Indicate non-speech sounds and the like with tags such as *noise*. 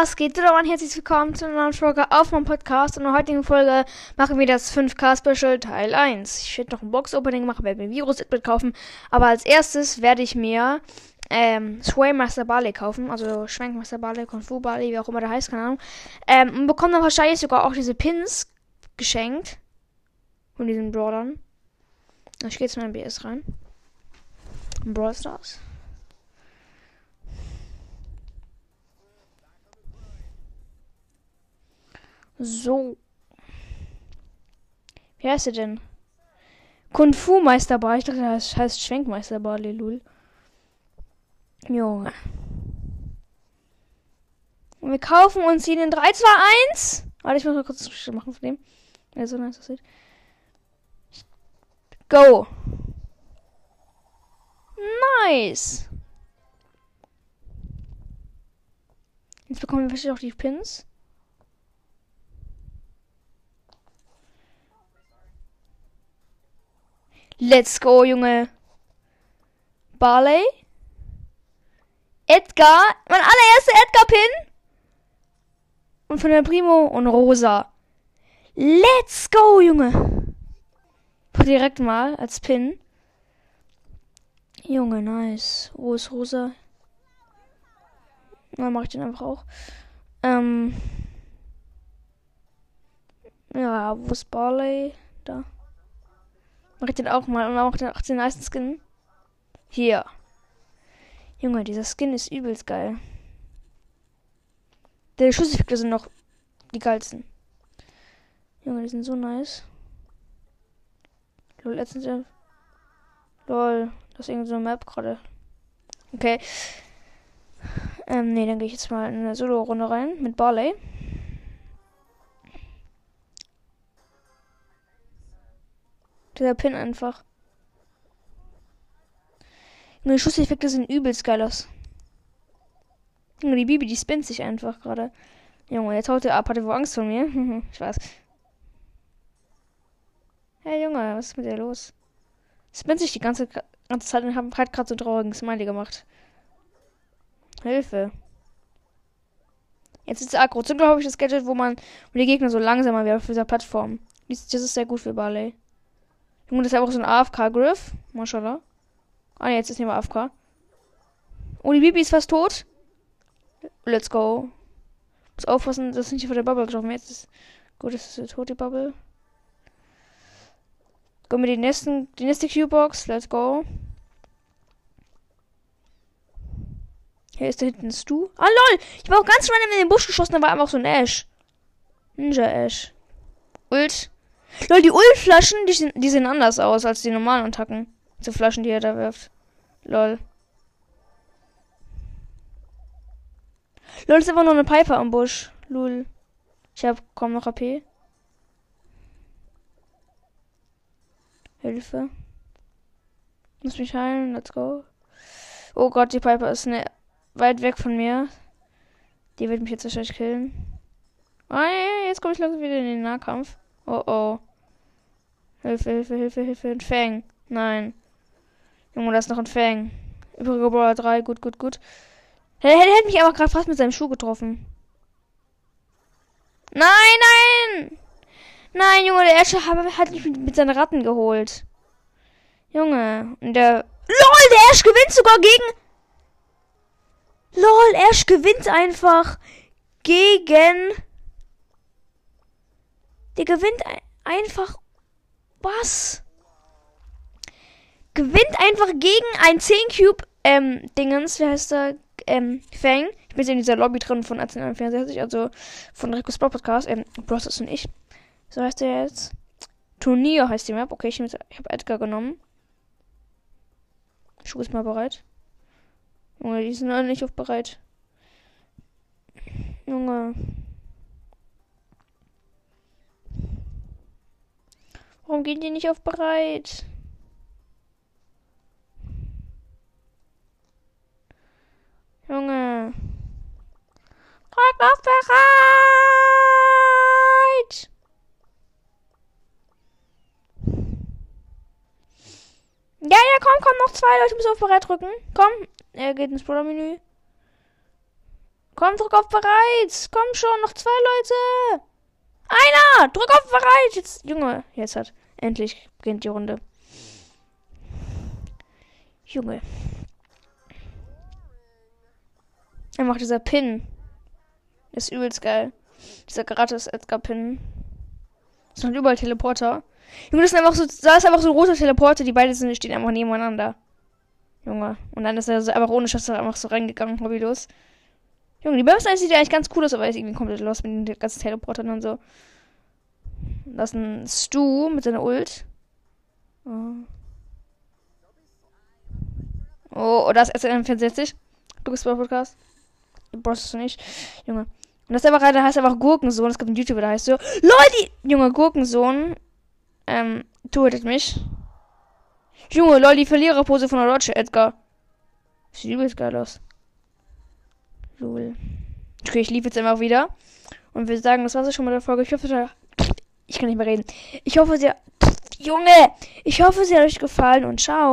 was geht? Und herzlich willkommen zu einer neuen Folge auf meinem Podcast. In der heutigen Folge machen wir das 5K Special Teil 1. Ich werde noch ein Box-Opening machen, werde mir Virus Edbit kaufen. Aber als erstes werde ich mir ähm, Swaymaster Barley kaufen. Also Schwenkmaster Barley, Kung Fu Barley, wie auch immer der heißt, keine Ahnung. Ähm, und bekomme dann wahrscheinlich sogar auch diese Pins geschenkt. Von diesen Brawlern. Ich gehe jetzt mal in BS rein. Brawl Stars. So. Wie heißt er denn? Kung Fu Meisterbar. Ich dachte, das heißt Schwenkmeisterbar, Lelul. Junge. Und wir kaufen uns hier den 3, 2, 1. Warte, ich muss mal kurz ein machen von dem. Ja, so nice aussieht. Go. Nice. Jetzt bekommen wir wahrscheinlich auch die Pins. Let's go, Junge. Barley. Edgar. Mein allererster Edgar-Pin. Und von der Primo und Rosa. Let's go, Junge. Direkt mal als Pin. Junge, nice. Wo ist Rosa? Dann mache ich den einfach auch. Ähm. Ja, wo ist Barley? Da. Mach ich den auch mal. Und auch den nice Skin. Hier. Junge, dieser Skin ist übelst geil. Der Schusseffekte sind noch die geilsten. Junge, die sind so nice. Lol, letztens. Lol, das ist irgendwie so Map gerade. Okay. Ähm, nee, dann gehe ich jetzt mal in eine Solo-Runde rein mit Barley. Dieser Pin einfach. Nur die Schusseffekte sind übelst geil aus. Junge, die Bibi, die spinnt sich einfach gerade. Junge, jetzt haut er ab. Hat er wohl Angst vor mir? *laughs* ich weiß. Hey Junge, was ist mit dir los? Spinnt sich die ganze, ganze Zeit und halt gerade so traurigen Smiley gemacht. Hilfe. Jetzt ist Agro. Zum glaube ich das Gadget, wo man die Gegner so langsamer werden auf dieser Plattform. Das ist sehr gut für Barley. Junge, das ist einfach so ein AFK-Griff. Mashallah. Ah, jetzt ist nicht mehr AFK. Oh, die Bibi ist fast tot. Let's go. Muss aufpassen, dass nicht vor der Bubble getroffen Jetzt ist. Gut, das ist eine tote Bubble. Gehen wir die nächsten, die nächste Q-Box. Let's go. Hier ist da hinten ein Stu. Ah, lol! Ich war auch ganz random in den Busch geschossen, da war einfach so ein Ash. Ninja Ash. Ult. Lol, die Ultflaschen, die, sind, die sehen anders aus als die normalen Attacken. Die Flaschen, die er da wirft. Lol. Lol, ist einfach nur eine Piper am Busch. Lul. Ich hab kaum noch AP. Hilfe. Muss mich heilen. Let's go. Oh Gott, die Piper ist ne weit weg von mir. Die wird mich jetzt wahrscheinlich killen. Oh, jetzt komme ich langsam wieder in den Nahkampf. Oh oh. Hilfe, Hilfe, Hilfe, Hilfe. Ein Fang. Nein. Junge, da ist noch ein Fang. Übrige Brawler 3. Gut, gut, gut. Er hätte mich aber gerade fast mit seinem Schuh getroffen. Nein, nein! Nein, Junge, der Escher hat mich mit seinen Ratten geholt. Junge, und der. LOL, der Ash gewinnt sogar gegen. LOL, Ash gewinnt einfach gegen. Der gewinnt ein einfach. Was? Gewinnt einfach gegen ein 10 Cube, ähm, Dingens, wie heißt der? Ähm, Fang. Ich bin in dieser Lobby drin von 1864, also von Rico Sport Podcast, ähm, Process und ich. So heißt der jetzt. Turnier heißt die Map. Okay, ich, ich habe Edgar genommen. Schuh ist mal bereit. Junge, die sind alle nicht auf bereit. Junge. Warum gehen die nicht auf bereit? Junge. Drück auf bereit! Ja, ja, komm, komm, noch zwei Leute müssen auf bereit drücken. Komm, er geht ins Bruder-Menü. Komm, drück auf bereit. Komm schon, noch zwei Leute. Einer! Drück auf bereit! Jetzt, Junge, jetzt hat. Endlich beginnt die Runde. Junge. Er macht dieser Pin. Ist übelst geil. Dieser gratis Edgar Pin. Das sind überall Teleporter. Junge, das sind einfach so, da ist einfach so ein roter Teleporter, die beide sind, stehen einfach nebeneinander. Junge. Und dann ist er so einfach ohne Schuss einfach so reingegangen, hobbylos. Junge, die Website sieht ja eigentlich ganz cool aus, aber ist irgendwie komplett los mit den ganzen Teleportern und so. Das ist ein Stu mit seiner Ult. Oh, oh, oh das ist SN64. Du bist bei Podcast. Du brauchst du nicht. Junge. Und das ist einfach, der heißt einfach Gurkensohn. Es gibt einen YouTuber, der heißt so. Leute! Junge, Gurkensohn. Ähm, tötet mich. Junge, lol, die Verliererpose von der Roger Edgar. Sieht übelst geil aus. Lol. Okay, ich lief jetzt einfach wieder. Und wir sagen, das war's schon mit der Folge. Ich hoffe, ich kann nicht mehr reden. Ich hoffe, sie. Junge! Ich hoffe, sie hat euch gefallen und ciao.